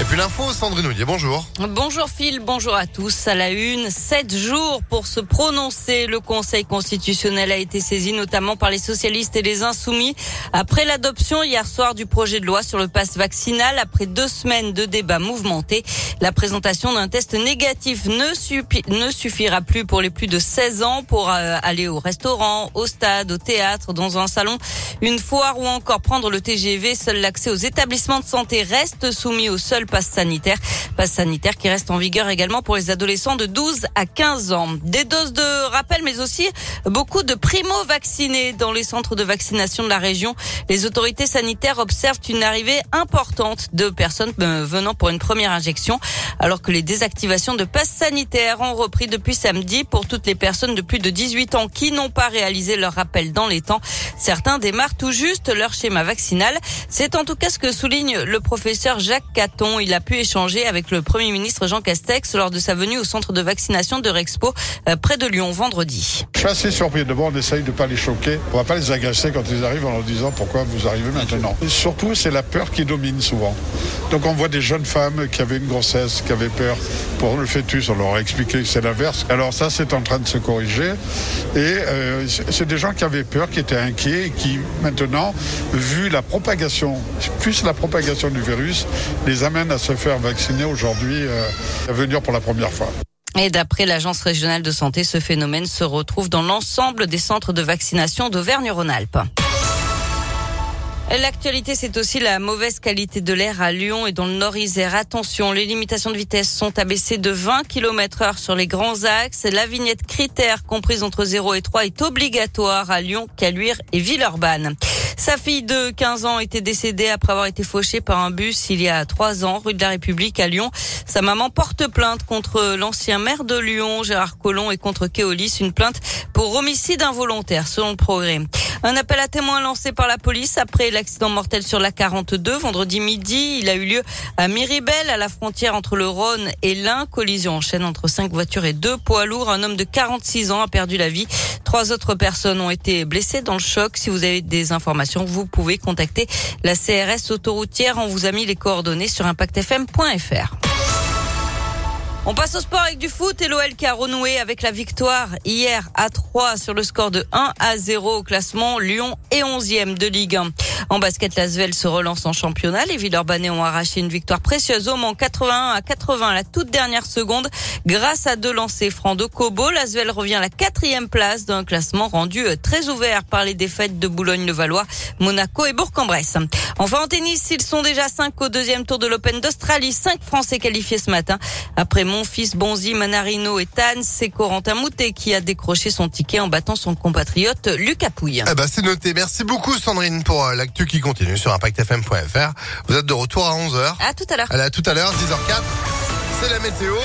Et puis l'info, Sandrine Ollier, bonjour. Bonjour Phil, bonjour à tous. À la une, sept jours pour se prononcer. Le Conseil constitutionnel a été saisi notamment par les socialistes et les insoumis après l'adoption hier soir du projet de loi sur le passe vaccinal. Après deux semaines de débats mouvementés, la présentation d'un test négatif ne, suffira plus pour les plus de 16 ans pour euh, aller au restaurant, au stade, au théâtre, dans un salon, une foire ou encore prendre le TGV. Seul l'accès aux établissements de santé reste soumis au seul passe sanitaire. Passe sanitaire qui reste en vigueur également pour les adolescents de 12 à 15 ans. Des doses de rappel, mais aussi beaucoup de primo-vaccinés dans les centres de vaccination de la région. Les autorités sanitaires observent une arrivée importante de personnes euh, venant pour une première injection, alors que les désactivations de passes sanitaires ont repris depuis samedi pour toutes les personnes de plus de 18 ans qui n'ont pas réalisé leur rappel dans les temps. Certains démarrent tout juste leur schéma vaccinal. C'est en tout cas ce que souligne le professeur Jacques Caton. Il a pu échanger avec le Premier ministre Jean Castex lors de sa venue au centre de vaccination de Rexpo euh, près de Lyon vendredi. Je suis assez surpris. D'abord, on essaye de ne pas les choquer. On va pas les agacer quand ils arrivent en leur disant pourquoi vous arrivez maintenant. Surtout, c'est la peur qui domine souvent. Donc on voit des jeunes femmes qui avaient une grossesse, qui avaient peur pour le fœtus. On leur a expliqué que c'est l'inverse. Alors ça, c'est en train de se corriger. Et euh, c'est des gens qui avaient peur, qui étaient inquiets et qui maintenant, vu la propagation, plus la propagation du virus, les amènent à se faire vacciner aujourd'hui, euh, à venir pour la première fois. Et d'après l'Agence régionale de santé, ce phénomène se retrouve dans l'ensemble des centres de vaccination d'Auvergne-Rhône-Alpes. L'actualité, c'est aussi la mauvaise qualité de l'air à Lyon et dans le Nord-Isère. Attention, les limitations de vitesse sont abaissées de 20 km heure sur les grands axes. La vignette critère comprise entre 0 et 3 est obligatoire à Lyon, Caluire et Villeurbanne. Sa fille de 15 ans était décédée après avoir été fauchée par un bus il y a trois ans, rue de la République à Lyon. Sa maman porte plainte contre l'ancien maire de Lyon, Gérard Collomb, et contre Keolis, une plainte pour homicide involontaire, selon le progrès. Un appel à témoins lancé par la police après l'accident mortel sur la 42 vendredi midi. Il a eu lieu à Miribel, à la frontière entre le Rhône et l'Ain. Collision en chaîne entre cinq voitures et deux poids lourds. Un homme de 46 ans a perdu la vie. Trois autres personnes ont été blessées dans le choc. Si vous avez des informations, vous pouvez contacter la CRS autoroutière. On vous a mis les coordonnées sur impactfm.fr. On passe au sport avec du foot et l'OL qui a renoué avec la victoire hier à 3 sur le score de 1 à 0 au classement. Lyon est 11e de Ligue 1. En basket, l'Asvel se relance en championnat. Les Villeurbanais ont arraché une victoire précieuse au Mans 81 à 80 à la toute dernière seconde grâce à deux lancers francs de Kobo. L'Asvel revient à la quatrième place d'un classement rendu euh, très ouvert par les défaites de Boulogne-le-Valois, Monaco et Bourg-en-Bresse. Enfin en tennis, ils sont déjà cinq au deuxième tour de l'Open d'Australie. Cinq Français qualifiés ce matin après mon fils Bonzi, Manarino et Tan, c'est Corentin Moutet qui a décroché son ticket en battant son compatriote Lucas Pouille. Eh ben, c'est noté. Merci beaucoup Sandrine pour euh, l'actu qui continue sur impactfm.fr. Vous êtes de retour à 11h. À tout à l'heure. À tout à l'heure, 10h04. C'est la météo.